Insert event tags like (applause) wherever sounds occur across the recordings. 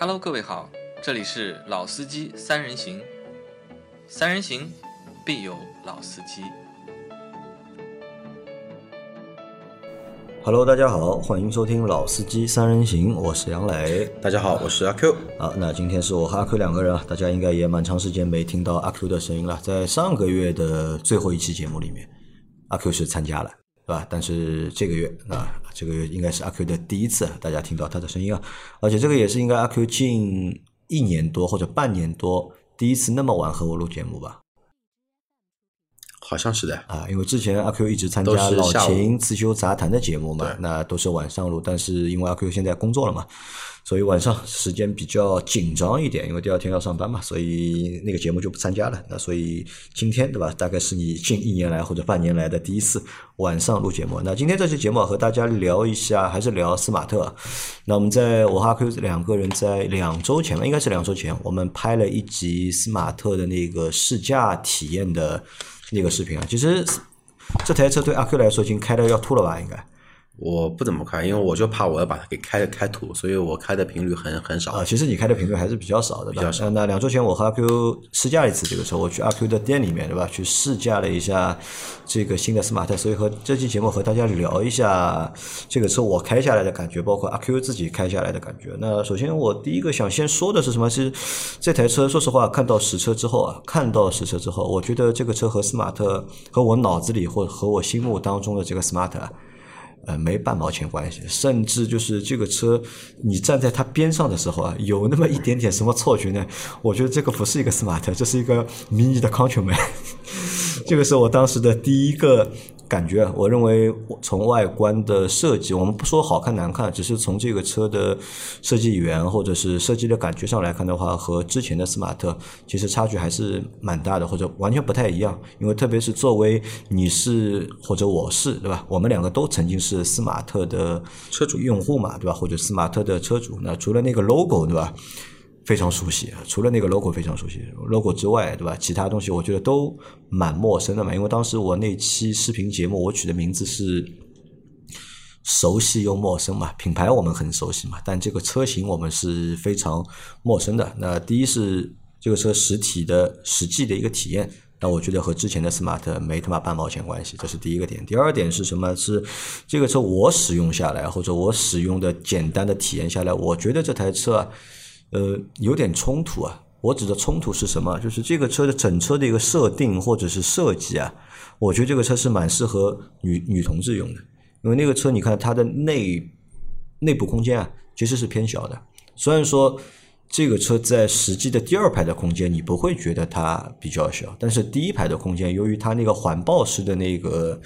Hello，各位好，这里是老司机三人行，三人行必有老司机。Hello，大家好，欢迎收听《老司机三人行》，我是杨磊。大家好，我是阿 Q。啊，那今天是我和阿 Q 两个人啊，大家应该也蛮长时间没听到阿 Q 的声音了。在上个月的最后一期节目里面，阿 Q 是参加了，对吧？但是这个月啊，这个应该是阿 Q 的第一次大家听到他的声音啊，而且这个也是应该阿 Q 近一年多或者半年多第一次那么晚和我录节目吧。好像是的，啊，因为之前阿 Q 一直参加老秦刺绣杂谈的节目嘛，那都是晚上录。但是因为阿 Q 现在工作了嘛，所以晚上时间比较紧张一点，因为第二天要上班嘛，所以那个节目就不参加了。那所以今天对吧，大概是你近一年来或者半年来的第一次晚上录节目。那今天这期节目啊和大家聊一下，还是聊斯马特啊。那我们在我和阿 Q 两个人在两周前吧，应该是两周前，我们拍了一集斯马特的那个试驾体验的那个视频啊。其实这台车对阿 Q 来说已经开的要吐了吧？应该我不怎么开，因为我就怕我要把它给开开土，所以我开的频率很很少。啊，其实你开的频率还是比较少的，比较少那那两周前我和阿 Q 试驾了一次这个车，我去阿 Q 的店里面，对吧？去试驾了一下这个新的斯马特，所以和这期节目和大家聊一下这个车我开下来的感觉，包括阿 Q 自己开下来的感觉。那首先我第一个想先说的是什么？是这台车，说实话，看到实车之后啊，看到实车之后，我觉得这个车和斯马特和我脑子里或和我心目当中的这个 smart 啊。呃，没半毛钱关系，甚至就是这个车，你站在它边上的时候啊，有那么一点点什么错觉呢？我觉得这个不是一个 smart，这是一个 mini 的 Countryman。(laughs) 这个是我当时的第一个感觉。我认为从外观的设计，我们不说好看难看，只是从这个车的设计语言或者是设计的感觉上来看的话，和之前的斯马特其实差距还是蛮大的，或者完全不太一样。因为特别是作为你是或者我是，对吧？我们两个都曾经是斯马特的车主用户嘛，对吧？或者斯马特的车主，那除了那个 logo，对吧？非常熟悉，除了那个 logo 非常熟悉，logo 之外，对吧？其他东西我觉得都蛮陌生的嘛。因为当时我那期视频节目，我取的名字是熟悉又陌生嘛。品牌我们很熟悉嘛，但这个车型我们是非常陌生的。那第一是这个车实体的实际的一个体验，那我觉得和之前的 smart 没他妈半毛钱关系，这是第一个点。第二点是什么？是这个车我使用下来，或者我使用的简单的体验下来，我觉得这台车。呃，有点冲突啊。我指的冲突是什么？就是这个车的整车的一个设定或者是设计啊，我觉得这个车是蛮适合女女同志用的，因为那个车你看它的内内部空间啊，其实是偏小的。虽然说这个车在实际的第二排的空间你不会觉得它比较小，但是第一排的空间，由于它那个环抱式的那个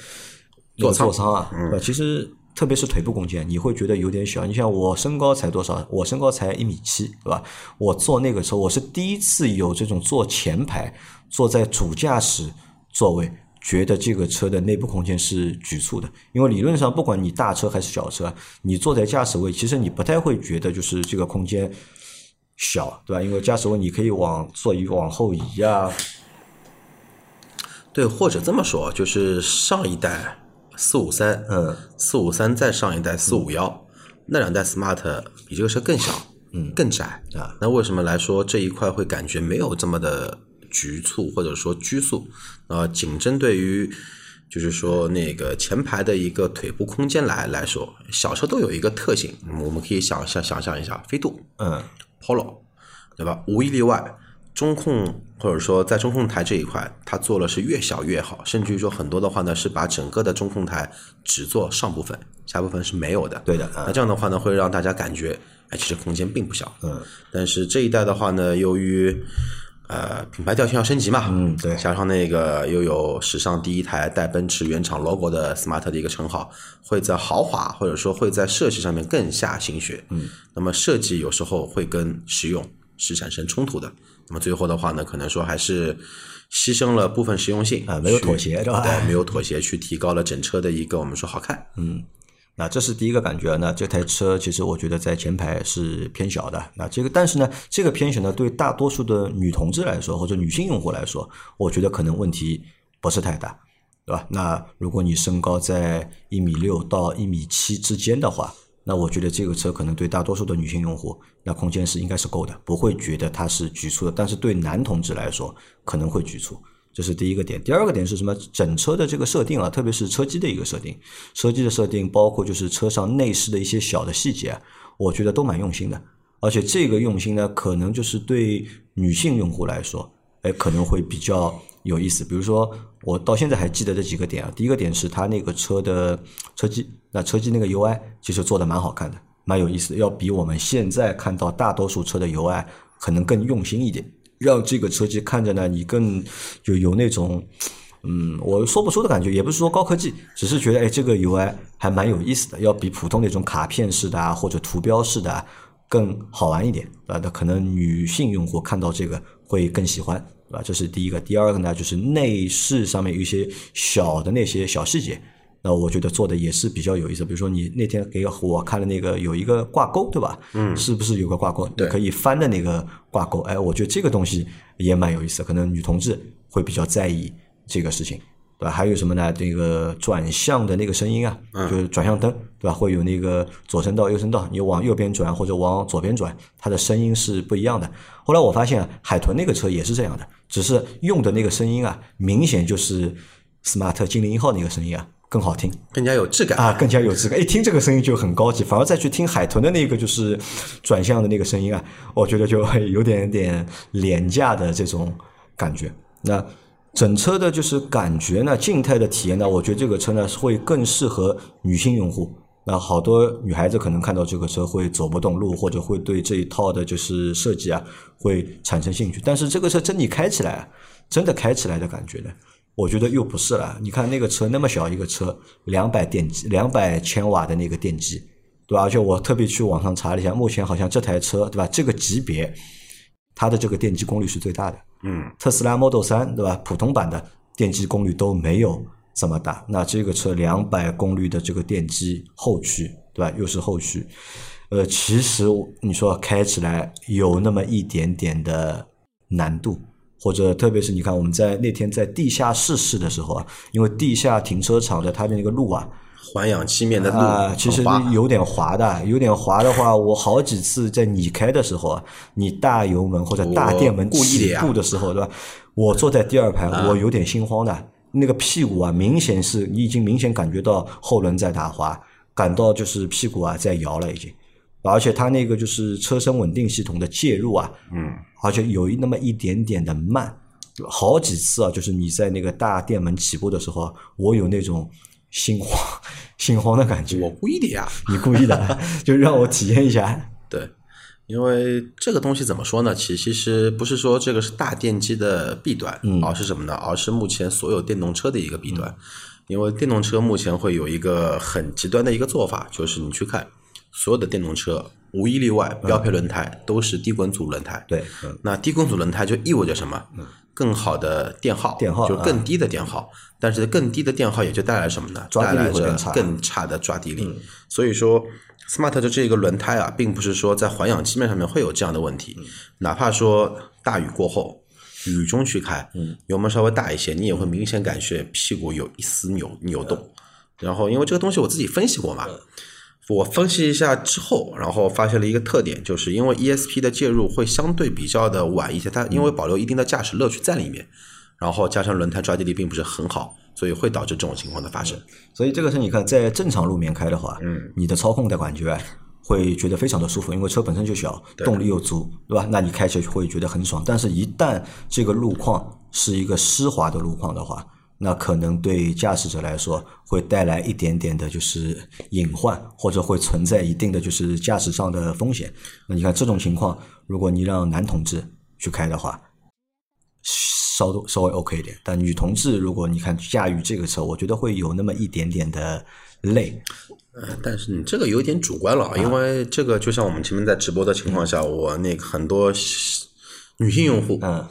那个座舱啊，嗯，其实。特别是腿部空间，你会觉得有点小。你像我身高才多少？我身高才一米七，对吧？我坐那个车，我是第一次有这种坐前排，坐在主驾驶座位，觉得这个车的内部空间是局促的。因为理论上，不管你大车还是小车，你坐在驾驶位，其实你不太会觉得就是这个空间小，对吧？因为驾驶位你可以往座椅往后移啊。对，或者这么说，就是上一代四五三，嗯，四五三再上一代四五幺，那两代 smart 比这个车更小，嗯，更窄啊。那为什么来说这一块会感觉没有这么的局促或者说拘束？啊，仅针对于就是说那个前排的一个腿部空间来来说，小车都有一个特性，我们可以想象想象一下，飞度，嗯，Polo，对吧？无一例外。中控或者说在中控台这一块，它做了是越小越好，甚至于说很多的话呢是把整个的中控台只做上部分，下部分是没有的。对的，啊那这样的话呢，会让大家感觉，哎，其实空间并不小。嗯，但是这一代的话呢，由于呃品牌调性要升级嘛，嗯对加上那个又有史上第一台带奔驰原厂 logo 的 smart 的一个称号，会在豪华或者说会在设计上面更下心血。嗯，那么设计有时候会跟实用是产生冲突的。那么最后的话呢，可能说还是牺牲了部分实用性啊没有妥协对吧对，没有妥协，去提高了整车的一个我们说好看。嗯那这是第一个感觉。那这台车其实我觉得在前排是偏小的。那这个，但是呢，这个偏小呢，对大多数的女同志来说，或者女性用户来说，我觉得可能问题不是太大，对吧？那如果你身高在一米六到一米七之间的话，那我觉得这个车可能对大多数的女性用户，那空间是应该是够的，不会觉得它是局促的。但是对男同志来说，可能会局促。这是第一个点。第二个点是什么？整车的这个设定啊，特别是车机的一个设定，车机的设定包括就是车上内饰的一些小的细节，我觉得都蛮用心的。而且这个用心呢，可能就是对女性用户来说，哎，可能会比较有意思。比如说，我到现在还记得这几个点啊。第一个点是它那个车的车机，那车机那个 UI 其实做的蛮好看的，蛮有意思的，要比我们现在看到大多数车的 UI 可能更用心一点。让这个车机看着呢，你更就有那种，嗯，我说不出的感觉，也不是说高科技，只是觉得哎，这个 UI 还蛮有意思的，要比普通那种卡片式的啊或者图标式的更好玩一点，啊，那可能女性用户看到这个会更喜欢，对吧？这是第一个。第二个呢，就是内饰上面有一些小的那些小细节。那我觉得做的也是比较有意思，比如说你那天给我看的那个有一个挂钩，对吧？嗯，是不是有个挂钩？对，可以翻的那个挂钩。哎，我觉得这个东西也蛮有意思，可能女同志会比较在意这个事情，对吧？还有什么呢？这个转向的那个声音啊，就是转向灯，对吧？会有那个左声道、右声道，你往右边转或者往左边转，它的声音是不一样的。后来我发现海豚那个车也是这样的，只是用的那个声音啊，明显就是 smart 精灵一号那个声音啊。更好听，更加有质感啊，更加有质感。一听这个声音就很高级，反而再去听海豚的那个就是转向的那个声音啊，我觉得就有点点廉价的这种感觉。那整车的就是感觉呢，静态的体验呢，我觉得这个车呢会更适合女性用户。那好多女孩子可能看到这个车会走不动路，或者会对这一套的就是设计啊会产生兴趣。但是这个车真你开起来，真的开起来的感觉呢？我觉得又不是了，你看那个车那么小一个车，两百电机，两百千瓦的那个电机，对吧？而且我特别去网上查了一下，目前好像这台车，对吧？这个级别，它的这个电机功率是最大的。嗯，特斯拉 Model 三，对吧？普通版的电机功率都没有这么大。那这个车两百功率的这个电机后驱，对吧？又是后驱，呃，其实你说开起来有那么一点点的难度。或者特别是你看，我们在那天在地下室试的时候啊，因为地下停车场的它的那个路啊，环氧漆面的路啊，其实有点滑的，有点滑的话，我好几次在你开的时候啊，你大油门或者大电门起步的时候，对吧？我坐在第二排，我有点心慌的，那个屁股啊，明显是你已经明显感觉到后轮在打滑，感到就是屁股啊在摇了已经。而且它那个就是车身稳定系统的介入啊，嗯，而且有一那么一点点的慢，好几次啊，就是你在那个大电门起步的时候，我有那种心慌、心慌的感觉。我故意的呀，(laughs) 你故意的，就让我体验一下。(laughs) 对，因为这个东西怎么说呢？其其实不是说这个是大电机的弊端，而是什么呢？而是目前所有电动车的一个弊端。因为电动车目前会有一个很极端的一个做法，就是你去看。所有的电动车无一例外，标配轮胎都是低滚阻轮胎。对，那低滚阻轮胎就意味着什么？更好的电耗，电耗就更低的电耗。但是更低的电耗也就带来什么呢？带来着更差的抓地力。所以说，smart 的这个轮胎啊，并不是说在环氧漆面上面会有这样的问题。哪怕说大雨过后，雨中去开，油门稍微大一些，你也会明显感觉屁股有一丝扭扭动。然后，因为这个东西我自己分析过嘛。我分析一下之后，然后发现了一个特点，就是因为 ESP 的介入会相对比较的晚一些，它因为保留一定的驾驶乐趣在里面，然后加上轮胎抓地力并不是很好，所以会导致这种情况的发生。所以这个是你看在正常路面开的话，嗯，你的操控的感觉会觉得非常的舒服，因为车本身就小，动力又足，对吧？那你开起来会觉得很爽。但是，一旦这个路况是一个湿滑的路况的话，那可能对驾驶者来说会带来一点点的，就是隐患，或者会存在一定的就是驾驶上的风险。那你看这种情况，如果你让男同志去开的话，稍稍微 OK 一点。但女同志，如果你看驾驭这个车，我觉得会有那么一点点的累。呃，但是你这个有点主观了，因为这个就像我们前面在直播的情况下，我那个很多女性用户，嗯。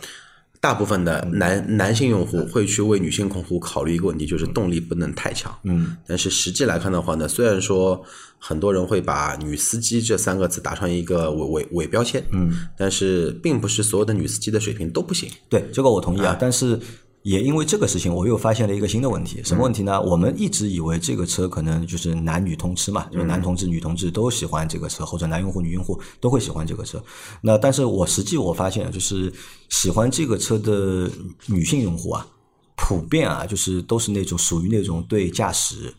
大部分的男男性用户会去为女性用户考虑一个问题，就是动力不能太强。嗯，但是实际来看的话呢，虽然说很多人会把女司机这三个字打上一个伪伪伪标签，嗯，但是并不是所有的女司机的水平都不行。对，这个我同意啊。但是也因为这个事情，我又发现了一个新的问题，什么问题呢？我们一直以为这个车可能就是男女通吃嘛，就是男同志、女同志都喜欢这个车，或者男用户、女用户都会喜欢这个车。那但是我实际我发现，就是喜欢这个车的女性用户啊，普遍啊，就是都是那种属于那种对驾驶，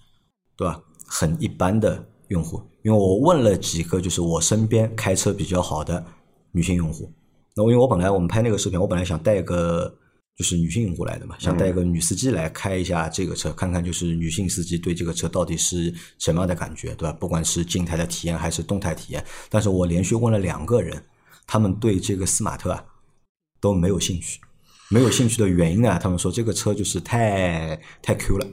对吧，很一般的用户。因为我问了几个，就是我身边开车比较好的女性用户，那因为我本来我们拍那个视频，我本来想带个。就是女性用户来的嘛，想带一个女司机来开一下这个车，看看就是女性司机对这个车到底是什么样的感觉，对吧？不管是静态的体验还是动态体验。但是我连续问了两个人，他们对这个斯马特啊都没有兴趣。没有兴趣的原因呢，他们说这个车就是太太 Q 了。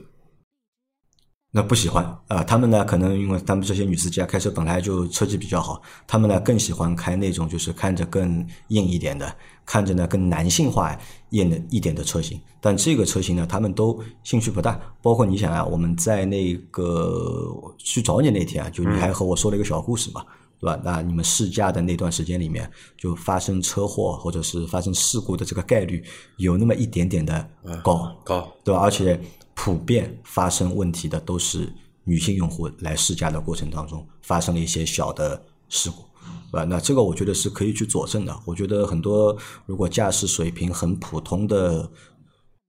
那不喜欢啊，他们呢可能因为他们这些女司机啊开车本来就车技比较好，他们呢更喜欢开那种就是看着更硬一点的，看着呢更男性化一的一点的车型。但这个车型呢，他们都兴趣不大。包括你想啊，我们在那个去找你那天啊，就你还和我说了一个小故事嘛，对吧？那你们试驾的那段时间里面，就发生车祸或者是发生事故的这个概率有那么一点点的高高，对吧？而且。普遍发生问题的都是女性用户来试驾的过程当中发生了一些小的事故，啊？那这个我觉得是可以去佐证的。我觉得很多如果驾驶水平很普通的。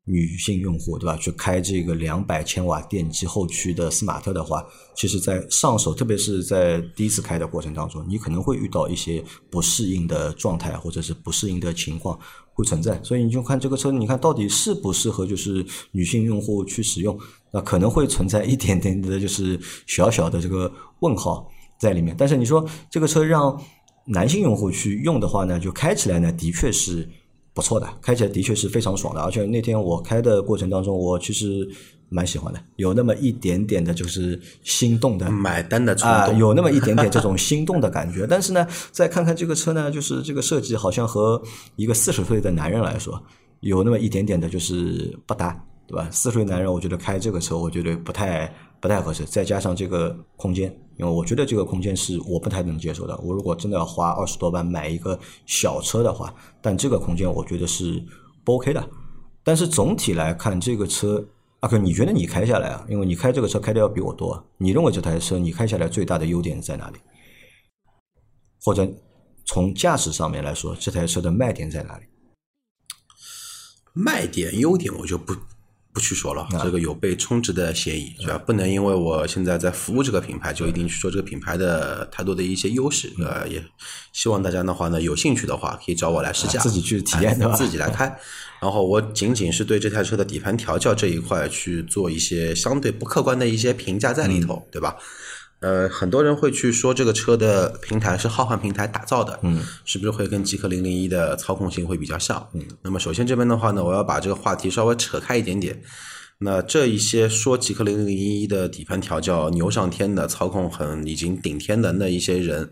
女性用户对吧？去开这个两百千瓦电机后驱的斯马特的话，其实，在上手，特别是在第一次开的过程当中，你可能会遇到一些不适应的状态，或者是不适应的情况会存在。所以你就看这个车，你看到底适不适合就是女性用户去使用？那可能会存在一点点的，就是小小的这个问号在里面。但是你说这个车让男性用户去用的话呢，就开起来呢，的确是。不错的，开起来的确是非常爽的，而且那天我开的过程当中，我其实蛮喜欢的，有那么一点点的就是心动的买单的冲动，有那么一点点这种心动的感觉。(laughs) 但是呢，再看看这个车呢，就是这个设计好像和一个四十岁的男人来说，有那么一点点的就是不搭，对吧？四十岁男人，我觉得开这个车，我觉得不太。不太合适，再加上这个空间，因为我觉得这个空间是我不太能接受的。我如果真的要花二十多万买一个小车的话，但这个空间我觉得是不 OK 的。但是总体来看，这个车，阿克，你觉得你开下来啊？因为你开这个车开的要比我多，你认为这台车你开下来最大的优点在哪里？或者从驾驶上面来说，这台车的卖点在哪里？卖点、优点我就不。不去说了，这个有被充值的嫌疑，是吧？不能因为我现在在服务这个品牌，就一定去说这个品牌的太多的一些优势，呃，也希望大家的话呢，有兴趣的话可以找我来试驾，自己去体验，自己来开。(laughs) 然后我仅仅是对这台车的底盘调教这一块去做一些相对不客观的一些评价在里头，对吧？呃，很多人会去说这个车的平台是浩瀚平台打造的，嗯，是不是会跟极氪零零一的操控性会比较像？嗯，那么首先这边的话呢，我要把这个话题稍微扯开一点点。那这一些说极客零零一的底盘调教牛上天的操控很已经顶天的那一些人，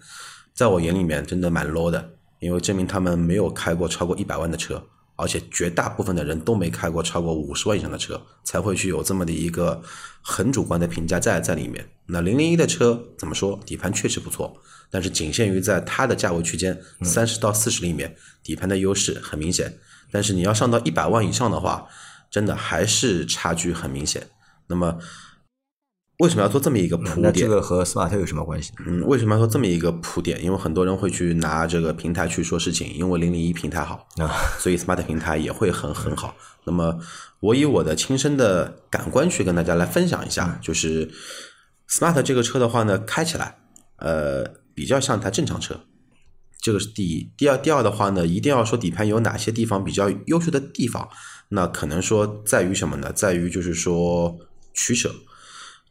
在我眼里面真的蛮 low 的，因为证明他们没有开过超过一百万的车。而且绝大部分的人都没开过超过五十万以上的车，才会去有这么的一个很主观的评价在在里面。那零零一的车怎么说？底盘确实不错，但是仅限于在它的价位区间三十到四十里面，底盘的优势很明显。但是你要上到一百万以上的话，真的还是差距很明显。那么。为什么要做这么一个铺垫？这个和 Smart 有什么关系？嗯，为什么要做这么一个铺垫？因为很多人会去拿这个平台去说事情，因为零零一平台好啊，所以 smart 平台也会很很好。那么我以我的亲身的感官去跟大家来分享一下，就是 smart 这个车的话呢，开起来呃比较像台正常车，这个是第一。第二，第二的话呢，一定要说底盘有哪些地方比较优秀的地方，那可能说在于什么呢？在于就是说取舍。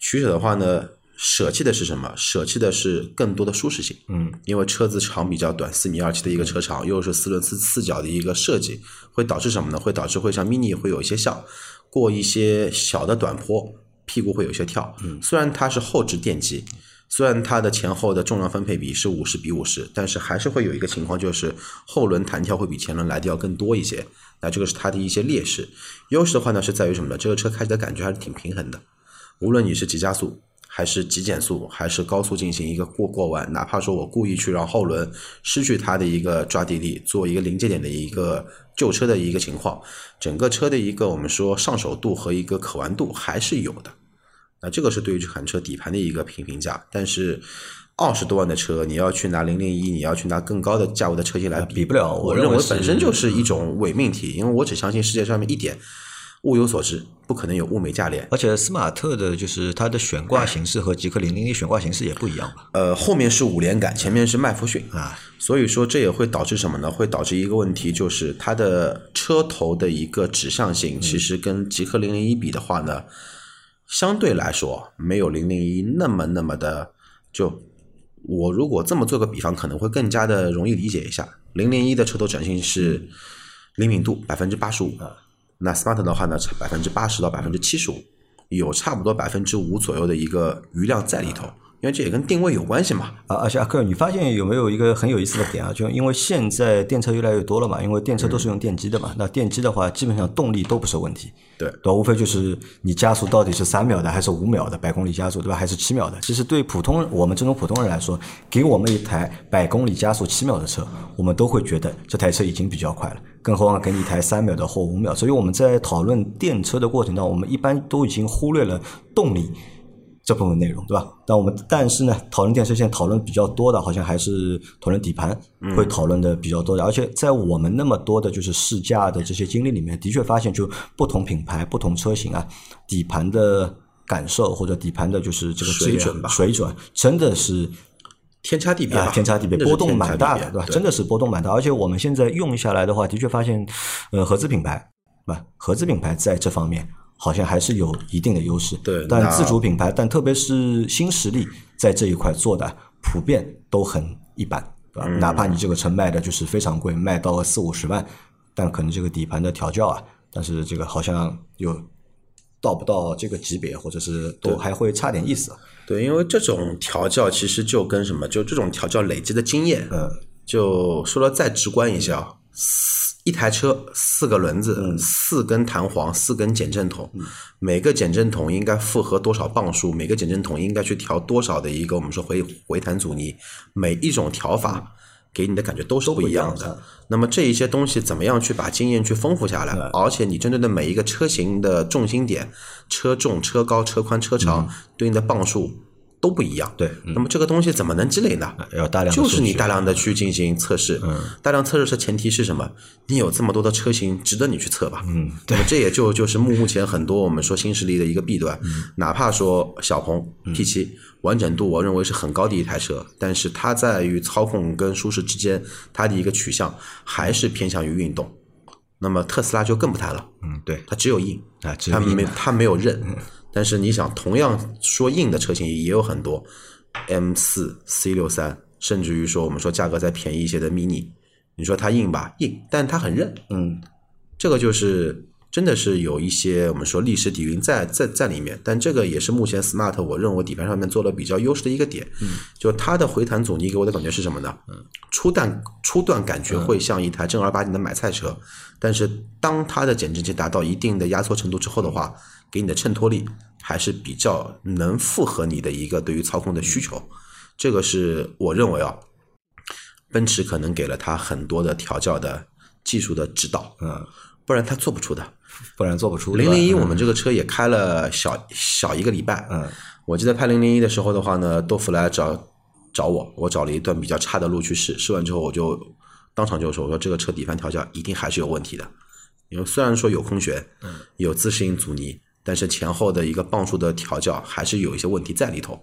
取舍的话呢，舍弃的是什么？舍弃的是更多的舒适性。嗯，因为车子长比较短，四米二七的一个车长，又是四轮四四角的一个设计，会导致什么呢？会导致会像 mini 会有一些像过一些小的短坡，屁股会有些跳。嗯，虽然它是后置电机，虽然它的前后的重量分配比是五十比五十，但是还是会有一个情况，就是后轮弹跳会比前轮来的要更多一些。那这个是它的一些劣势。优势的话呢，是在于什么呢？这个车开起来感觉还是挺平衡的。无论你是急加速还是急减速，还是高速进行一个过过弯，哪怕说我故意去让后轮失去它的一个抓地力，做一个临界点的一个旧车的一个情况，整个车的一个我们说上手度和一个可玩度还是有的。那这个是对于这款车底盘的一个评评价，但是二十多万的车，你要去拿零零一，你要去拿更高的价位的车型来比不了我认为本身就是一种伪命题，因为我只相信世界上面一点，物有所值，不可能有物美价廉。而且斯马特的就是它的悬挂形式和极氪零零一悬挂形式也不一样吧？呃，后面是五连杆，前面是麦弗逊啊，所以说这也会导致什么呢？会导致一个问题，就是它的车头的一个指向性，其实跟极氪零零一比的话呢，相对来说没有零零一那么那么的就。我如果这么做个比方，可能会更加的容易理解一下。零零一的车头展性是灵敏度百分之八十五，那 Smart 的话呢，百分之八十到百分之七十五，有差不多百分之五左右的一个余量在里头，因为这也跟定位有关系嘛。啊，而且阿克，你发现有没有一个很有意思的点啊？就因为现在电车越来越多了嘛，因为电车都是用电机的嘛，那电机的话，基本上动力都不是问题，对对？无非就是你加速到底是三秒的还是五秒的百公里加速，对吧？还是七秒的？其实对普通我们这种普通人来说，给我们一台百公里加速七秒的车，我们都会觉得这台车已经比较快了。更何况给你一台三秒的或五秒，所以我们在讨论电车的过程当中，我们一般都已经忽略了动力这部分内容，对吧？但我们但是呢，讨论电车现在讨论比较多的，好像还是讨论底盘，会讨论的比较多的。而且在我们那么多的就是试驾的这些经历里面，的确发现就不同品牌、不同车型啊，底盘的感受或者底盘的就是这个水准吧水准真的是天差地别啊，天差地别，波动蛮大的，对吧？真的是波动蛮大，而且我们现在用下来的话，的确发现，呃，合资品牌，对吧？合资品牌在这方面好像还是有一定的优势。对但自主品牌，但特别是新势力在这一块做的普遍都很一般，对吧？嗯哪怕你这个车卖的就是非常贵，卖到四五十万，但可能这个底盘的调教啊，但是这个好像又到不到这个级别，或者是都还会差点意思。对，因为这种调教其实就跟什么，就这种调教累积的经验，嗯，就说的再直观一些啊，四一台车四个轮子，四根弹簧，四根减震筒，每个减震筒应该负荷多少磅数，每个减震筒应该去调多少的一个我们说回回弹阻尼，每一种调法。给你的感觉都是不一样的。那么这一些东西怎么样去把经验去丰富下来？而且你针对的每一个车型的重心点、车重、车高、车宽、车长、对应的磅数都不一样。对嗯那么这个东西怎么能积累呢？要大量就是你大量的去进行测试，嗯，大量测试的前提是什么？你有这么多的车型，值得你去测吧？嗯，那么这也就就是目目前很多我们说新势力的一个弊端，哪怕说小鹏 P 七完整度，我认为是很高的一台车，但是它在于操控跟舒适之间，它的一个取向还是偏向于运动。那么特斯拉就更不谈了，嗯，对它只有硬，啊，它没硬它没有韧。但是你想，同样说硬的车型也有很多，M 四、C 六三，甚至于说我们说价格再便宜一些的 mini，你说它硬吧，硬，但它很韧。嗯，这个就是真的是有一些我们说历史底蕴在在在里面，但这个也是目前 Smart 我认为底盘上面做的比较优势的一个点。嗯，就它的回弹阻尼给我的感觉是什么呢？嗯，初段初段感觉会像一台正儿八经的买菜车，但是当它的减震器达到一定的压缩程度之后的话，给你的衬托力还是比较能符合你的一个对于操控的需求。这个是我认为啊，奔驰可能给了它很多的调教的技术的指导，嗯，不然他做不出的。不然做不出。零零一我们这个车也开了小小一个礼拜，嗯，我记得拍零零一的时候的话呢，豆腐来找找我，我找了一段比较差的路去试，试完之后我就当场就说，我说这个车底盘调教一定还是有问题的，因为虽然说有空悬，嗯，有自适应阻尼，但是前后的一个磅数的调教还是有一些问题在里头。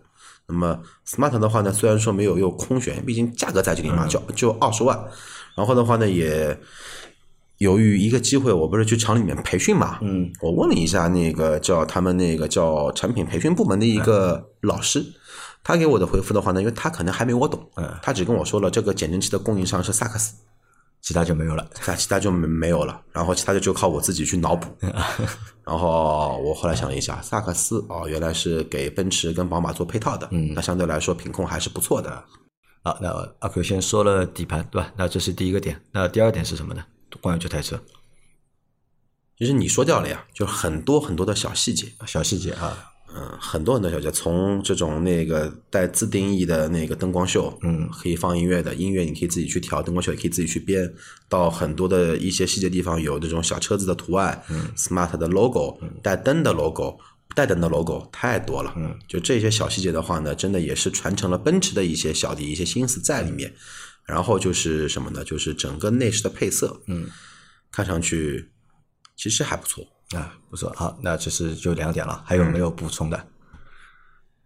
那么 Smart 的话呢，虽然说没有用空悬，毕竟价格在这里嘛，就就二十万，然后的话呢也。由于一个机会，我不是去厂里面培训嘛，嗯，我问了一下那个叫他们那个叫产品培训部门的一个老师，他给我的回复的话呢，因为他可能还没我懂，嗯他只跟我说了这个减震器的供应商是萨克斯，其他就没有了。那其他就没没有了，然后其他的就靠我自己去脑补。(laughs) 然后我后来想了一下，萨克斯哦，原来是给奔驰跟宝马做配套的，嗯，那相对来说品控还是不错的。好，那阿 Q 先说了底盘，对吧？那这是第一个点。那第二点是什么呢？关于这台车其实你说掉了呀，就很多很多的小细节。小细节啊，嗯，很多很多小节，从这种那个带自定义的那个灯光秀，嗯，可以放音乐的，音乐你可以自己去调，灯光秀也可以自己去编，到很多的一些细节地方有这种小车子的图案，嗯，smart 的 logo，带灯的 logo。不带灯的 logo 太多了，嗯，就这些小细节的话呢，真的也是传承了奔驰的一些小的一些心思在里面。然后就是什么呢？就是整个内饰的配色，嗯，看上去其实还不错。啊，不错，好，那这是就两点了，还有没有补充的？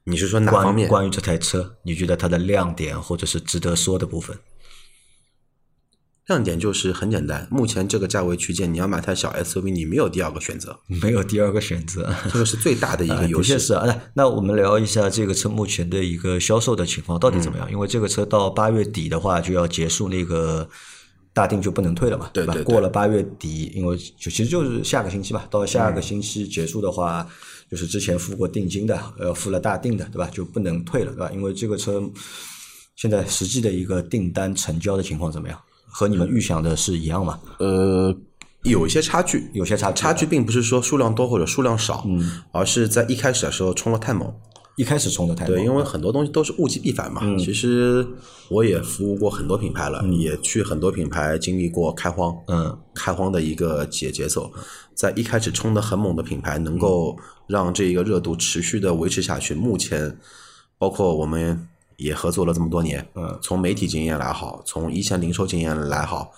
你是说哪方面？关关于这台车，你觉得它的亮点或者是值得说的部分？亮点就是很简单，目前这个价位区间，你要买台小 SUV，你没有第二个选择，没有第二个选择，(laughs) 这个是最大的一个啊，优势。的确是啊。那那我们聊一下这个车目前的一个销售的情况到底怎么嗯样？因为这个车到八月底的话就要结束那个大定就不能退了嘛，吧？对对对过了八月底，因为就其实就是下个星期吧，到下个星期结束的话，就是之前付过定金的，呃，付了大定的，对吧？就不能退了，对吧？因为这个车现在实际的一个订单成交的情况怎么样？和你们预想的是一样吗？呃，有一些差距，有些差距差距并不是说数量多或者数量少，嗯，而是在一开始的时候冲了太猛。一开始冲的太对，因为很多东西都是物极必反嘛。其实我也服务过很多品牌了，也去很多品牌经历过开荒，嗯，开荒的一个节节奏。在一开始冲的很猛的品牌，能够让这一个热度持续的维持下去，目前包括我们也合作了这么多年，嗯，从媒体经验来好，从一线零售经验来好，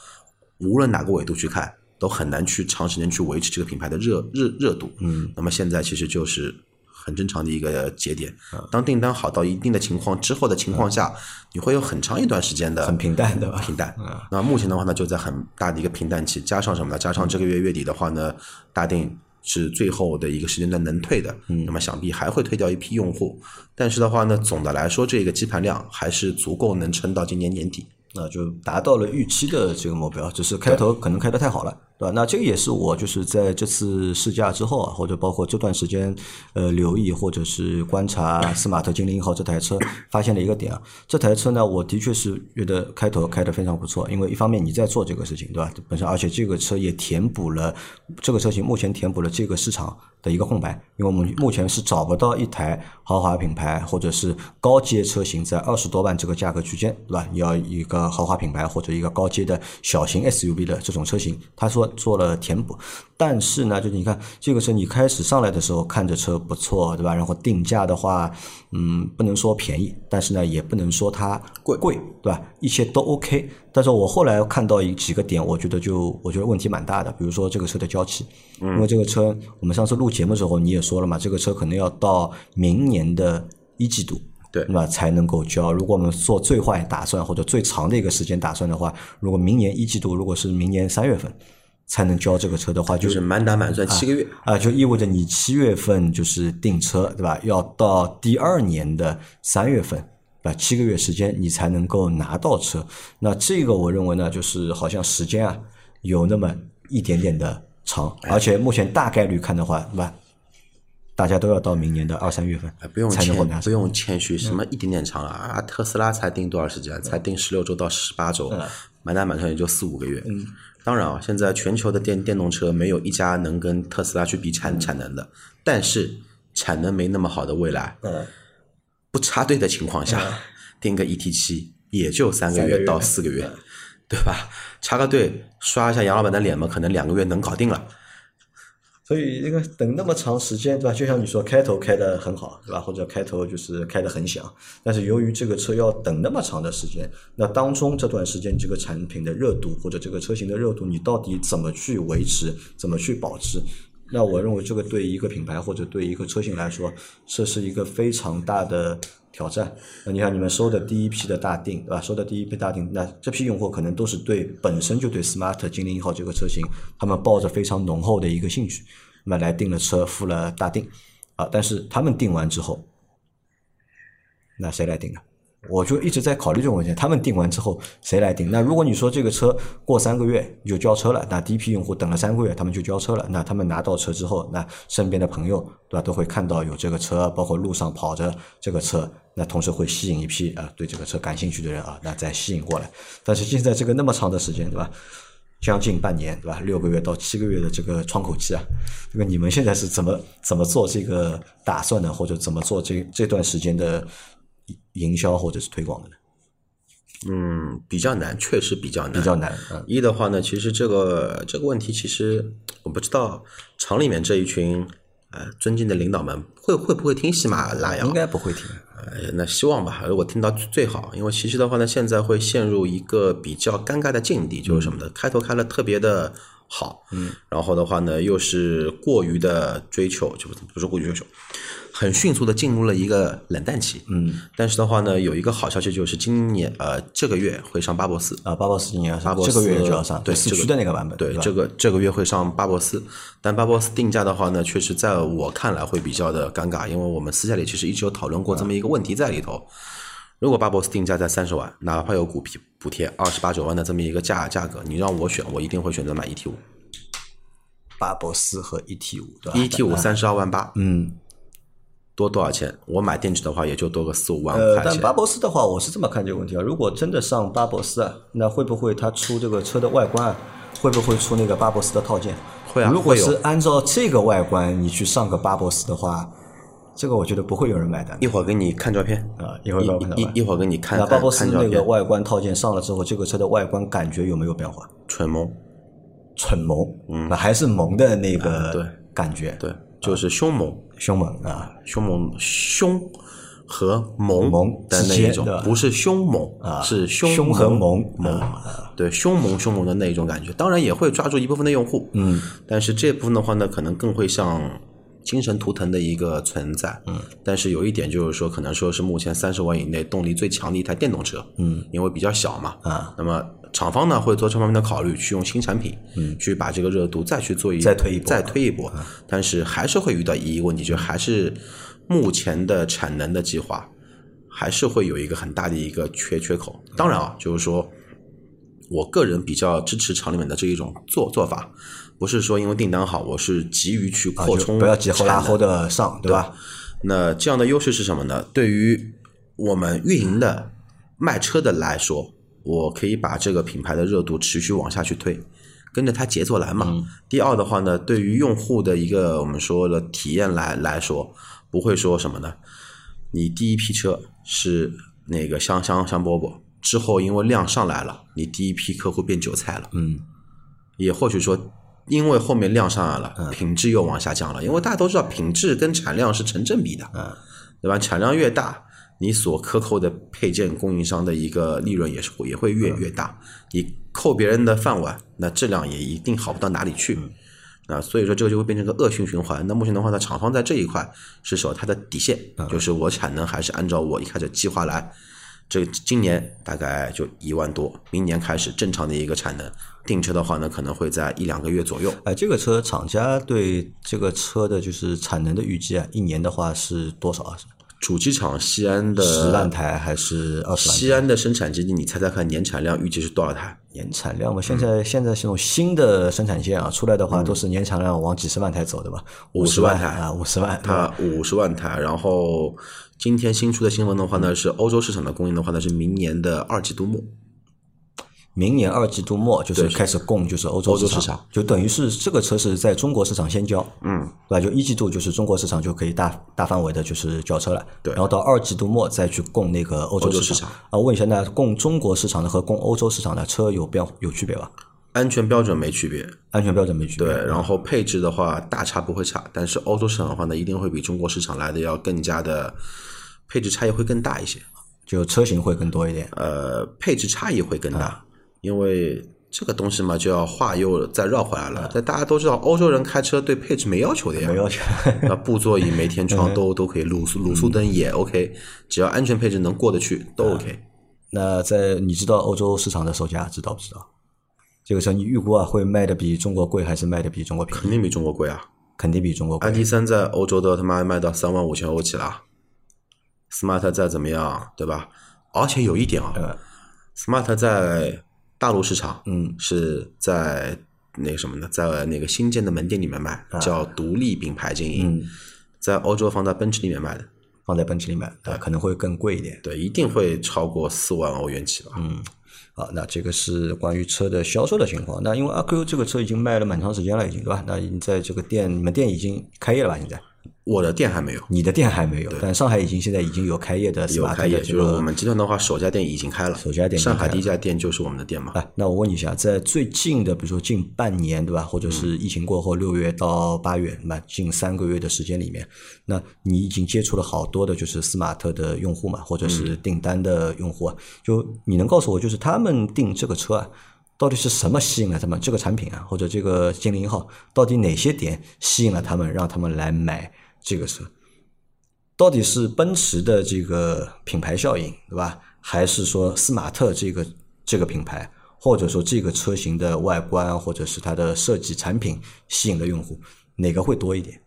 无论哪个维度去看，都很难去长时间去维持这个品牌的热热热度。嗯，那么现在其实就是很正常的一个节点。当订单好到一定的情况之后的情况下，你会有很长一段时间的很平淡的吧平淡。那目前的话呢，就在很大的一个平淡期，加上什么呢？加上这个月月底的话呢，大定。是最后的一个时间段能退的，那么想必还会退掉一批用户，但是的话呢，总的来说，这个基盘量还是足够能撑到今年年底。那就达到了预期的这个目标，只是开头可能开得太好了，对吧？那这个也是我就是在这次试驾之后啊，或者包括这段时间呃留意或者是观察斯马特精灵一号这台车发现的一个点啊。这台车呢，我的确是觉得开头开得非常不错，因为一方面你在做这个事情，对吧？本身而且这个车也填补了这个车型目前填补了这个市场的一个空白，因为我们目前是找不到一台豪华品牌或者是高阶车型在二十多万这个价格区间，对吧？要一个豪华品牌或者一个高阶的小型 SUV 的这种车型，他说做了填补，但是呢，就是你看这个车你开始上来的时候看着车不错，对吧？然后定价的话，嗯，不能说便宜，但是呢也不能说它贵贵，对吧？一切都 OK。但是我后来看到一几个点，我觉得就我觉得问题蛮大的，比如说这个车的交期，因为这个车我们上次录节目的时候你也说了嘛，这个车可能要到明年的一季度。对那么才能够交。如果我们做最坏打算或者最长的一个时间打算的话，如果明年一季度，如果是明年三月份才能交这个车的话，就就是满打满算七个月。啊，就意味着你七月份就是订车，对吧？要到第二年的三月份，对吧，七个月时间你才能够拿到车。那这个我认为呢，就是好像时间啊有那么一点点的长，而且目前大概率看的话，对吧？大家都要到明年的二三月份哎不用才能够拿谦，不。用谦虚，什么一点点长啊？啊，特斯拉才定多少时间？才定十六周到十八周，满打满算也就四五个月。嗯，当然啊，现在全球的电电动车没有一家能跟特斯拉去比产产能的，但是产能没那么好的未来，嗯，不插队的情况下，定个 ET 七也就三个月月到四个月，对吧？插个队刷一下杨老板的脸嘛，可能两个月能搞定了。所以这个等那么长时间，对吧？就像你说，开头开得很好，对吧？或者开头就是开得很响，但是由于这个车要等那么长的时间，那当中这段时间这个产品的热度或者这个车型的热度，你到底怎么去维持，怎么去保持？那我认为这个对一个品牌或者对一个车型来说，这是一个非常大的挑战。那你看你们收的第一批的大定，对吧？收的第一批大定，那这批用户可能都是对本身就对 Smart 精灵一号这个车型，他们抱着非常浓厚的一个兴趣，那么来订了车，付了大定，啊，但是他们订完之后，那谁来订呢？我就一直在考虑这种问题，他们订完之后谁来订？那如果你说这个车过三个月就交车了，那第一批用户等了三个月，他们就交车了，那他们拿到车之后，那身边的朋友对吧，都会看到有这个车，包括路上跑着这个车，那同时会吸引一批啊对这个车感兴趣的人啊，那再吸引过来。但是现在这个那么长的时间对吧？将近半年，对吧？六个月到七个月的这个窗口期啊，这个你们现在是怎么怎么做这个打算呢？或者怎么做这这段时间的营销或者是推广的呢？嗯，比较难，确实比较难，比较难。嗯，一的话呢，其实这个这个问题，其实我不知道厂里面这一群呃尊敬的领导们会会不会听喜马拉雅？应该不会听。呃，那希望吧，如果听到最好。因为其实的话呢，现在会陷入一个比较尴尬的境地，就是什么呢？开头开了特别的好，嗯，然后的话呢，又是过于的追求，就不不是过于追求，很迅速的进入了一个冷淡期，嗯。但是的话呢，有一个好消息就是今年呃这个月会上巴博斯，啊，巴博斯今年要上，巴博斯这个月就要上，对这个四驱的那个版本，吧？对这个这个月会上巴博斯，但巴博斯定价的话呢，确实在我看来会比较的尴尬，因为我们私下里其实一直有讨论过这么一个问题在里头。如果巴博斯定价在三十万，哪怕有股皮补贴二十八九万的这么一个价价格，你让我选，我一定会选择买 ET 五巴博斯和 ET 五，对吧，ET 五三十二万八，嗯，多多少钱？我买电池的话也就多个四五万呃，块钱。但巴博斯的话，我是这么看这个问题啊。如果真的上巴博斯啊，那会不会它出这个车的外观啊，会不会出那个巴博斯的套件？会啊如果是按照这个外观，你去上个巴博斯的话，这个我觉得不会有人买单的。一会儿给你看照片。啊。一会儿一给我看照片。一一会儿给你看那巴看博斯那个。外观套件上了之后，这个车的外观感觉有没有变化？蠢萌，蠢萌，嗯，还是萌的那个感觉，对，就是凶猛，凶猛啊，凶猛凶和萌。萌的那一种。不是凶猛啊。是凶凶和猛。猛猛，对凶猛凶猛的那一种感觉，当然也会抓住一部分的用户，嗯，但是这部分的话呢，可能更会像精神图腾的一个存在，嗯，但是有一点就是说，可能说是目前三十万以内动力最强的一台电动车，嗯，因为比较小嘛，啊，那么厂方呢会做这方面的考虑，去用新产品，嗯，去把这个热度再去做一再推一波再推一波，但是还是会遇到一个问题，就还是目前的产能的计划还是会有一个很大的一个缺缺口。当然啊，就是说我个人比较支持厂里面的这一种做做法，不是说因为订单好，我是急于去扩充、不要急后拉后。的上，对吧？那这样的优势是什么呢？对于我们运营的卖车的来说，我可以把这个品牌的热度持续往下去推，跟着它节奏来嘛。第二的话呢，对于用户的一个我们说的体验来来说，不会说什么呢？你第一批车是那个香香香饽饽，之后因为量上来了，你第一批客户变韭菜了。嗯，也或许说，因为后面量上来了，品质又往下降了。因为大家都知道，品质跟产量是成正比的，嗯，对吧？产量越大，你所克扣的配件供应商的一个利润也是会也会越越大。你扣别人的饭碗，那质量也一定好不到哪里去。啊，所以说这个就会变成个恶性循环。那目前的话呢，厂方在这一块是守它的底线，就是我产能还是按照我一开始计划来。这个今年大概就一万多，明年开始正常的一个产能。订车的话呢，可能会在一两个月左右。哎，这个车厂家对这个车的就是产能的预计啊，一年的话是多少啊？主机厂西安的十万台还是二十万？西安的生产基地，你猜猜看年产量预计是多少台？年产量嘛，现在现在这种新的生产线啊出来的话，都是年产量往几十万台走的吧？五十万万台啊，五十万，它五十万台。然后今天新出的新闻的话呢，是欧洲市场的供应的话呢是明年的二季度末。明年二季度末就是开始供，就是欧洲市市场。就等于是这个车是在中国市场先交，嗯，对吧？就一季度就是中国市场就可以大大范围的就是交车了，对。然后到二季度末再去供那个欧洲欧洲市场。市场啊。问一下，那供中国市场的和供欧洲市场的车有标有区别吧？安全标准没区别，安全标准没区别，对，然后配置的话大差不会差，但是欧洲市场的话呢，一定会比中国市场来的要更加的配置差异会更大一些，就车型会更多一点。呃，配置差异会更大，因为这个东西嘛，就要话又再绕回来了。但大家都知道，欧洲人开车对配置没要求的呀，没要求，(laughs) 那布座椅、没天窗都都可以，卤素卤素灯也 OK，只要安全配置能过得去都 OK。那在你知道欧洲市场的售价知道不知道？这个车你预估啊会卖的比中国贵还是卖的比中国便宜？肯定比中国贵啊！肯定比中国贵 i d 三在欧洲都他妈卖到三万五千欧起了，Smart 再怎么样，对吧？而且有一点啊、呃 s m a r t 在大陆市场，嗯，是在那个什么呢，在那个新建的门店里面卖，叫独立品牌经营，嗯在欧洲放在奔驰里面卖的，放在奔驰里面，呃，可能会更贵一点。对，一定会超过四万欧元起吧？嗯，好，那这个是关于车的销售的情况。那因为阿 Q 这个车已经卖了蛮长时间了，已经对吧？那已经在这个店，你们店已经开业了吧？现在我的店还没有，你的店还没有，但上海已经现在已经有开业的有开业，的就是我们集团的话，首家店已经开了，首家店上海第一家店就是我们的店嘛。哎，那我问你一下，在最近的，比如说近半年，对吧？或者是疫情过后六月到八月，那近三个月的时间里面，那你已经接触了好多的，就是斯马特的用户嘛，或者是订单的用户啊，就你能告诉我，就是他们订这个车啊，到底是什么吸引了他们？这个产品啊，或者这个精灵一号，到底哪些点吸引了他们，让他们来买这个车？到底是奔驰的这个品牌效应，对吧？还是说斯马特这个这个品牌，或者说这个车型的外观，或者是它的设计产品吸引了用户，哪个会多一点？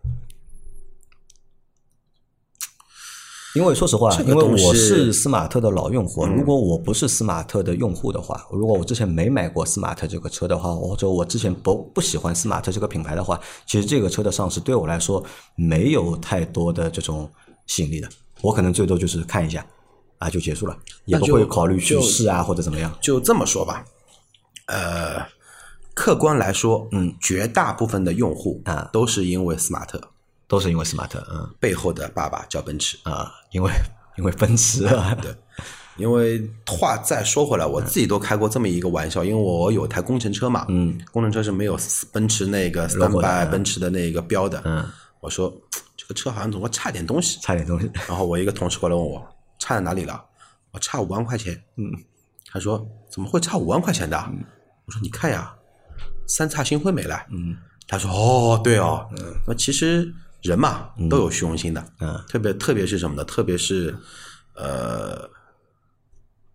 因为说实话，因为我是斯马特的老用户，如果我不是斯马特的用户的话，如果我之前没买过斯马特这个车的话，或者我之前不不喜欢斯马特这个品牌的话，其实这个车的上市对我来说没有太多的这种吸引力的。我可能最多就是看一下啊就结束了，也不会考虑去试啊或者怎么样。就这么说吧，呃，客观来说，嗯，绝大部分的用户啊都是因为斯马特都是因为 smart，，嗯。背后的爸爸叫奔驰。啊，因为 (laughs) 因为奔驰啊，(laughs) 对，因为话再说回来，我自己都开过这么一个玩笑，因为我有台工程车嘛，嗯，工程车是没有奔驰那个 standby 奔驰的那个标的，嗯，我说这个车好像总会差点东西，差点东西，(laughs) 然后我一个同事过来问我差在哪里了，我差五万块钱，嗯，他说怎么会差五万块钱的？我说你看呀，三叉星辉没了，嗯，他说哦对哦，嗯。那其实人嘛都有虚荣心的，嗯特别特别是什么呢？特别是呃。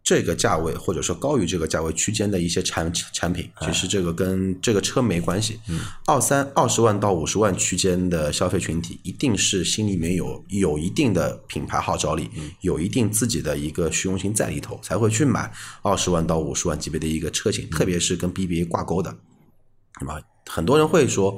这个价位或者说高于这个价位区间的一些产产品，其实这个跟这个车没关系。二三二十万到五十万区间的消费群体，一定是心里面有有一定的品牌号召力，有一定自己的一个虚荣心在里头，才会去买二十万到五十万级别的一个车型，特别是跟 BBA 挂钩的，那么？很多人会说，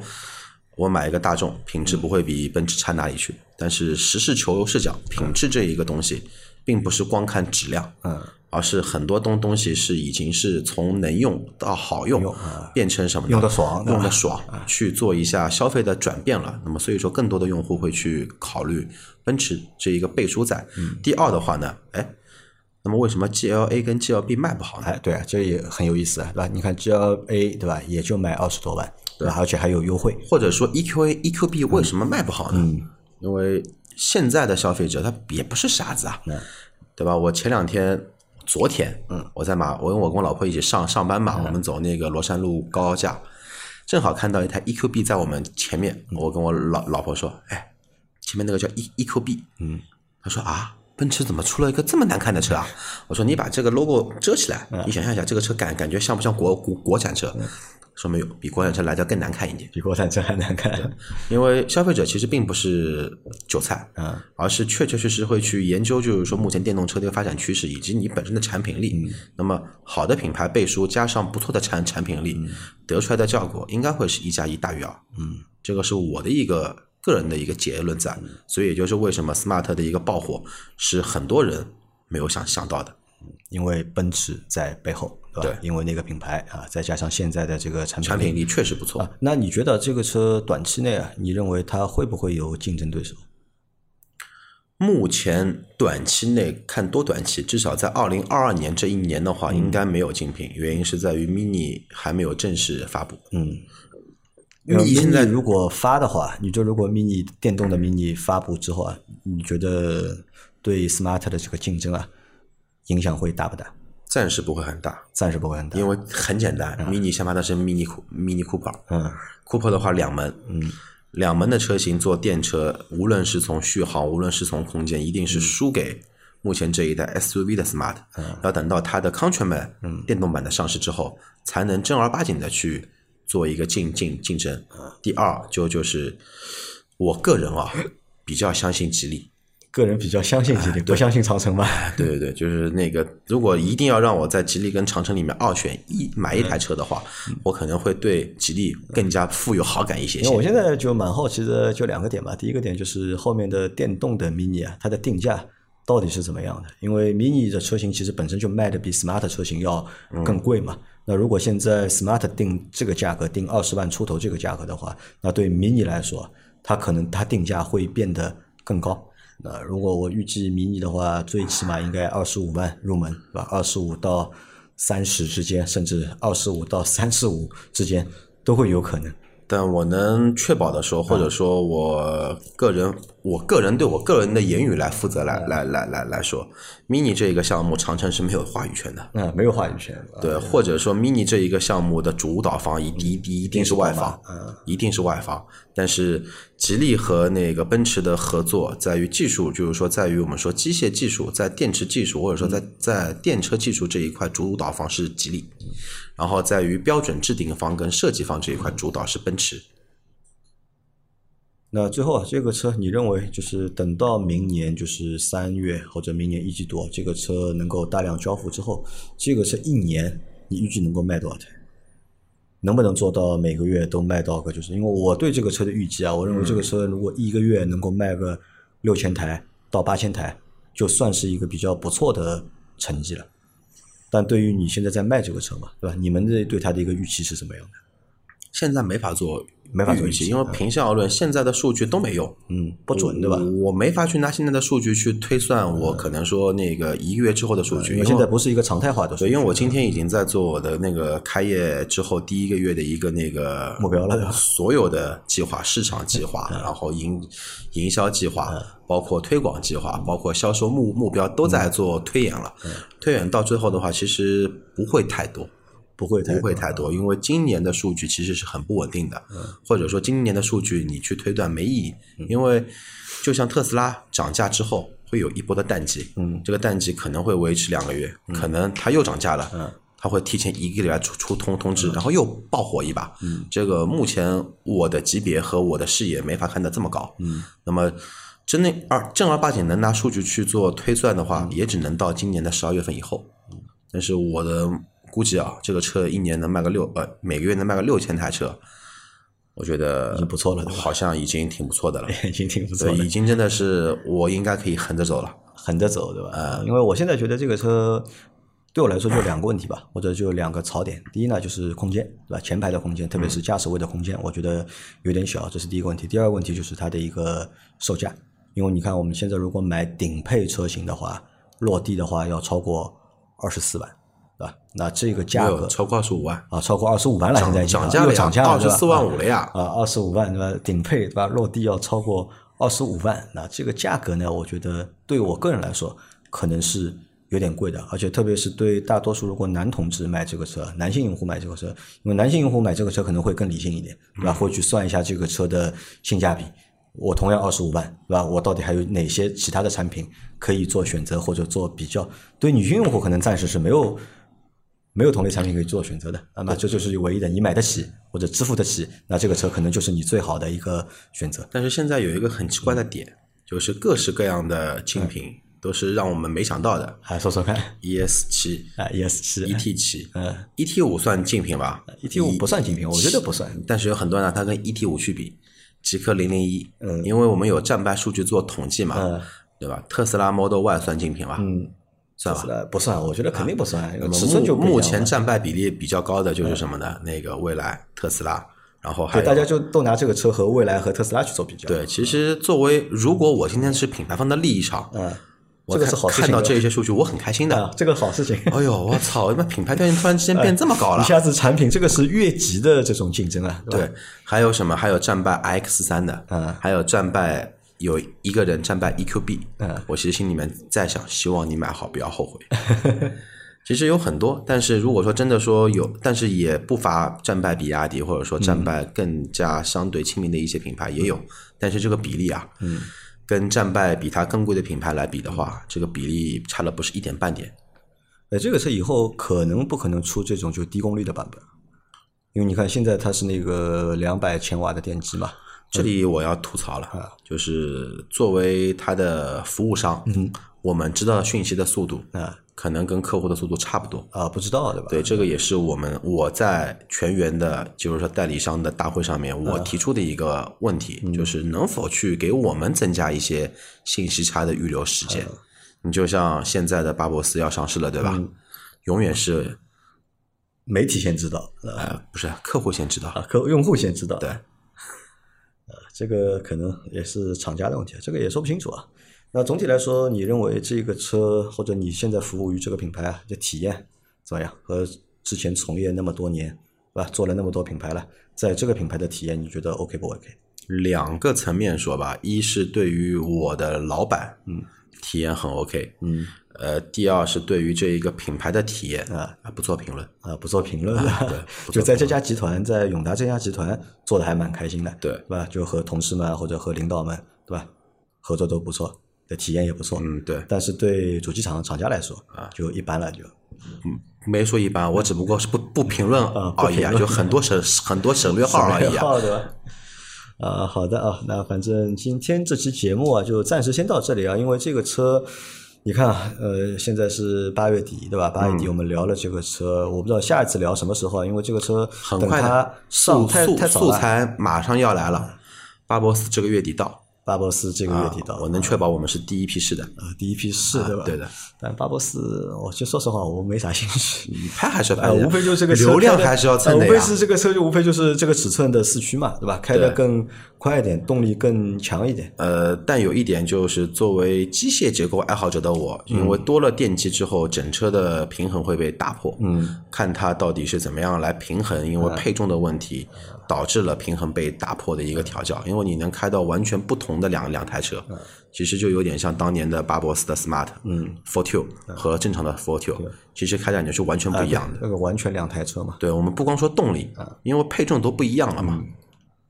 我买一个大众，品质不会比奔驰差哪里去。但是实事求是讲，品质这一个东西，并不是光看质量，嗯，而是很多东东西是已经是从能用到好用，用啊变成什么？用的爽用的爽，去做一下消费的转变了。那么所以说，更多的用户会去考虑奔驰这一个背书在。嗯第二的话呢，哎，那么为什么 GLA 跟 GLB 卖不好呢？哎，对啊，这也很有意思啊，对吧？你看 GLA 对吧，也就卖二十多万，对吧？而且还有优惠，或者说 E EQA、EQB 为什么卖不好呢？因为现在的消费者他也不是傻子啊，对吧？我前两天、昨天，嗯，我在马，我跟我跟我老婆一起上上班嘛，我们走那个罗山路高高架，正好看到一台 EQB 在我们前面，我跟我老老婆说，哎，前面那个叫 E EQB，嗯，她说啊。奔驰怎么出了一个这么难看的车啊？我说你把这个 logo 遮起来，你想象一下，这个车感感觉像不像国国国产车？说没有，比国产车来的更难看一点。比国产车还难看。因为消费者其实并不是韭菜，嗯，而是确确实实会去研究，就是说目前电动车的一个发展趋势，以及你本身的产品力。那么好的品牌背书加上不错的产产品力，得出来的效果应该会是一加一大于二。嗯，这个是我的一个个人的一个结论在，所以也就是为什么 smart 的一个爆火是很多人没有想想到的。因为奔驰在背后，对因为那个品牌啊，再加上现在的这个产品产品力确实不错。啊，那你觉得这个车短期内啊，你认为它会不会有竞争对手？目前短期内看多短期，至少在二零二二年这一年的话，应该没有竞品。原因是在于 mini 还没有正式发布。嗯，mini 现在如果发的话，你就如果 mini 电动的 mini 发布之后啊，你觉得对 smart 的这个竞争啊，影响会大不大？暂时不会很大，暂时不会很大，因为很简单、m i n i 先发的是 mini 库 mini Cooper，嗯。Cooper 的话两门，嗯，两门的车型做电车，无论是从续航，无论是从空间，一定是输给目前这一代 SUV 的 Smart。要等到它的 Countryman 电动版的上市之后，才能正儿八经的去做一个竞竞竞争。第二就就是我个人啊，比较相信吉利。个人比较相信吉利，不相信长城吧？对对对，就是那个，如果一定要让我在吉利跟长城里面二选一买一台车的话，我可能会对吉利更加富有好感一些些因为。我现在就蛮好奇的，就两个点吧。第一个点就是后面的电动的 mini 啊，它的定价到底是怎么样的？因为 mini 的车型其实本身就卖的比 smart 车型要更贵嘛。那如果现在 smart 定这个价格定二十万出头这个价格的话，那对 mini 来说，它可能它定价会变得更高。那如果我预计 mini 的话，最起码应该二十五万入门，是吧？二十五到三十之间，甚至二十五到三十五之间都会有可能。但我能确保的说，或者说我个人，我个人对我个人的言语来负责，来来来来来说，mini 这一个项目，长城是没有话语权的。嗯，没有话语权。对，或者说 mini 这一个项目的主导方一一一一定是外方，嗯，一定是外方。但是吉利和那个奔驰的合作，在于技术，就是说在于我们说机械技术，在电池技术，或者说在在电车技术这一块，主导方是吉利。然后在于标准制定方跟设计方这一块，主导是奔驰。那最后啊，这个车你认为就是等到明年就是三月或者明年一季度，这个车能够大量交付之后，这个车一年你预计能够卖多少台？能不能做到每个月都卖到个？就是因为我对这个车的预计啊，我认为这个车如果一个月能够卖个六千台到八千台，就算是一个比较不错的成绩了。但对于你现在在卖这个车嘛，对吧？你们这对它的一个预期是什么样的？现在没法做，没法做预期，因为平心而论，现在的数据都没用，嗯，不准对吧？我没法去拿现在的数据去推算，我可能说那个一个月之后的数据，因为现在不是一个常态化的数对，因为我今天已经在做我的那个开业之后第一个月的一个那个目标了对吧？所有的计划、市场计划，然后营营销计划，包括推广计划，包括销售目目标都在做推演了。推演到最后的话，其实不会太多。不会太不会太多，因为今年的数据其实是很不稳定的，或者说今年的数据你去推断没意义，因为就像特斯拉涨价之后会有一波的淡季，嗯这个淡季可能会维持两个月，可能它又涨价了，嗯它会提前一个礼拜出出通通知，然后又爆火一把，嗯。这个目前我的级别和我的视野没法看得这么高，嗯。那么真的二正儿八经能拿数据去做推算的嗯。话，也只能到今年的十二月份以后。但是我的估计啊，这个车一年能卖个六呃，每个月能卖个六千台车，我觉得已经不错了好像已经挺不错的了。(laughs) 已经挺不错对，的已，经真的是我应该可以横着走了。横着走，对吧？呃，因为我现在觉得这个车对我来说就两个问题吧，(sighs) 或者就两个槽点。第一呢，就是空间，对吧？前排的空间，特别是驾驶位的空间，我觉得有点小，这是第一个问题。第二个问题就是它的一个售价，因为你看我们现在如果买顶配车型的话，落地的话要超过二十四万，对吧？那这个价格超过二十五万，啊，超过二十五万了，现在已经涨价了涨价了，二十四万五了呀。啊，二十五万对吧？顶配对吧？落地要超过二十五万，那这个价格呢，我觉得对我个人来说可能是有点贵的，而且特别是对大多数如果男同志买这个车，男性用户买这个车，因为男性用户买这个车可能会更理性一点，对吧？会去算一下这个车的性价比。我同样二十五万，对吧？我到底还有哪些其他的产品可以做选择或者做比较？对女性用户可能暂时是没有没有同类产品可以做选择的，那么这就是唯一的，你买得起或者支付得起，那这个车可能就是你最好的一个选择。但是现在有一个很奇怪的点，就是各式各样的竞品都是让我们没想到的。啊，说说看，ES 七、啊，ES 七 ET 七、嗯 ET 五算竞品吧，ET 五不算竞品，我觉得不算。但是有很多人拿它跟 ET 五去比，极氪零零一，嗯因为我们有战败数据做统计嘛，嗯对吧？特斯拉 Model Y 算竞品吧？嗯，算吧。呃，不算，我觉得肯定不算，那么尺寸就目前战败比例比较高的就是什么呢？那个蔚来、特斯拉，然后还，有大家就都拿这个车和蔚来和特斯拉去做比较。对。其实作为如果我今天是品牌方的利益场，嗯，我这个是好看到这些数据，我很开心的。啊，这个好事情。(laughs) 哎呦，我操！那品牌调研突然之间变这么高了一。下子产品这个是越级的这种竞争啊，对还有什么？还有战败 iX 三的，嗯还有战败有一个人战败 EQB，嗯我其实心里面在想，希望你买好，不要后悔。(laughs) 其实有很多，但是如果说真的说有，但是也不乏战败比亚迪，或者说战败更加相对亲民的一些品牌也有，但是这个比例啊，嗯，跟战败比它更贵的品牌来比的话，这个比例差了不是一点半点。呃，这个车以后可能不可能出这种就低功率的版本？因为你看现在它是那个两百千瓦的电机嘛，这里我要吐槽了，就是作为他的服务商，我们知道讯息的速度，啊可能跟客户的速度差不多。啊，不知道对吧？对，这个也是我们我在全员的，就是说代理商的大会上面，我提出的一个问题，就是能否去给我们增加一些信息差的预留时间。你就像现在的巴博斯要上市了，对吧？永远是媒体先知道，呃，呃，不是客户先知道，啊，客用户先知道，对，呃，这个可能也是厂家的问题，这个也说不清楚啊。那总体来说，你认为这个车或者你现在服务于这个品牌啊，的体验怎么样？和之前从业那么多年，对吧？做了那么多品牌了，在这个品牌的体验，你觉得 OK 不 OK？两个层面说吧，一是对于我的老板，嗯，体验很 OK，嗯，呃，第二是对于这一个品牌的体验啊啊，不做评论，啊，不做评论 (laughs) 就在这家集团，在永达这家集团做的还蛮开心的，对对吧？就和同事们或者和领导们，对吧？合作都不错，的体验也不错，嗯，对，但是对主机厂厂家来说啊，就一般了，就嗯没说一般，我只不过是不不评论而已啊，就很多省 (laughs) 很多省略号而已啊。好的。啊，好的啊，那反正今天这期节目啊，就暂时先到这里啊，因为这个车，你看啊，呃，现在是八月底，对吧？八嗯月底我们聊了这个车，我不知道下一次聊什么时候啊，因为这个车等很快它上素素。材马上要来了，巴博斯这个月底到，巴博斯这个月底到，啊我能确保我们是第一批试的。啊第一批试，对吧？对的。但巴博斯，我就说实话，我没啥兴趣。你拍还是要拍无非就是这个车流量还是要蹭的呀呃无非。是这个车就无非就是这个尺寸的四驱嘛，对吧？开的更快一点，动力更强一点。呃，但有一点就是，作为机械结构爱好者的我，因为多了电机之后，整车的平衡会被打破。嗯，看它到底是怎么样来平衡，因为配重的问题导致了平衡被打破的一个调教。因为你能开到完全不同的两两台车，其实就有点像当年的巴博斯的 Smart，嗯，Fortwo 和正常的 Fortwo，其实开起来是完全不一样的。那个完全两台车嘛，对我们不光说动力，因为配重都不一样了嘛。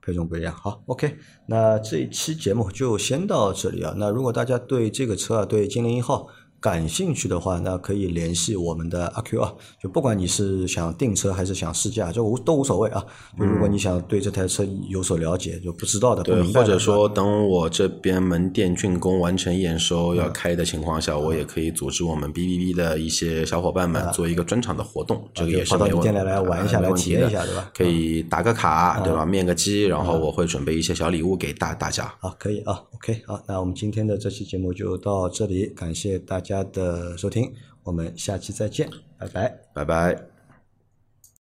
配重不一样。好，OK，那这一期节目就先到这里啊。那如果大家对这个车啊，对精灵一号感兴趣的话，那可以联系我们的阿 Q 啊。就不管你是想订车还是想试驾，就无都无所谓啊。就如果你想对这台车有所了解，就不知道的，对，或者说等我这边门店竣工完成验收要开的情况下，我也可以组织我们 B B B 的一些小伙伴们做一个专场的活动，这个也是跑到没问你店里来玩一下，来体验一下，对吧？可以打个卡，对吧？面个机，然后我会准备一些小礼物给大大家。好，可以啊，OK，好，那我们今天的这期节目就到这里，感谢大家的收听，我们下期再见，拜拜。拜拜。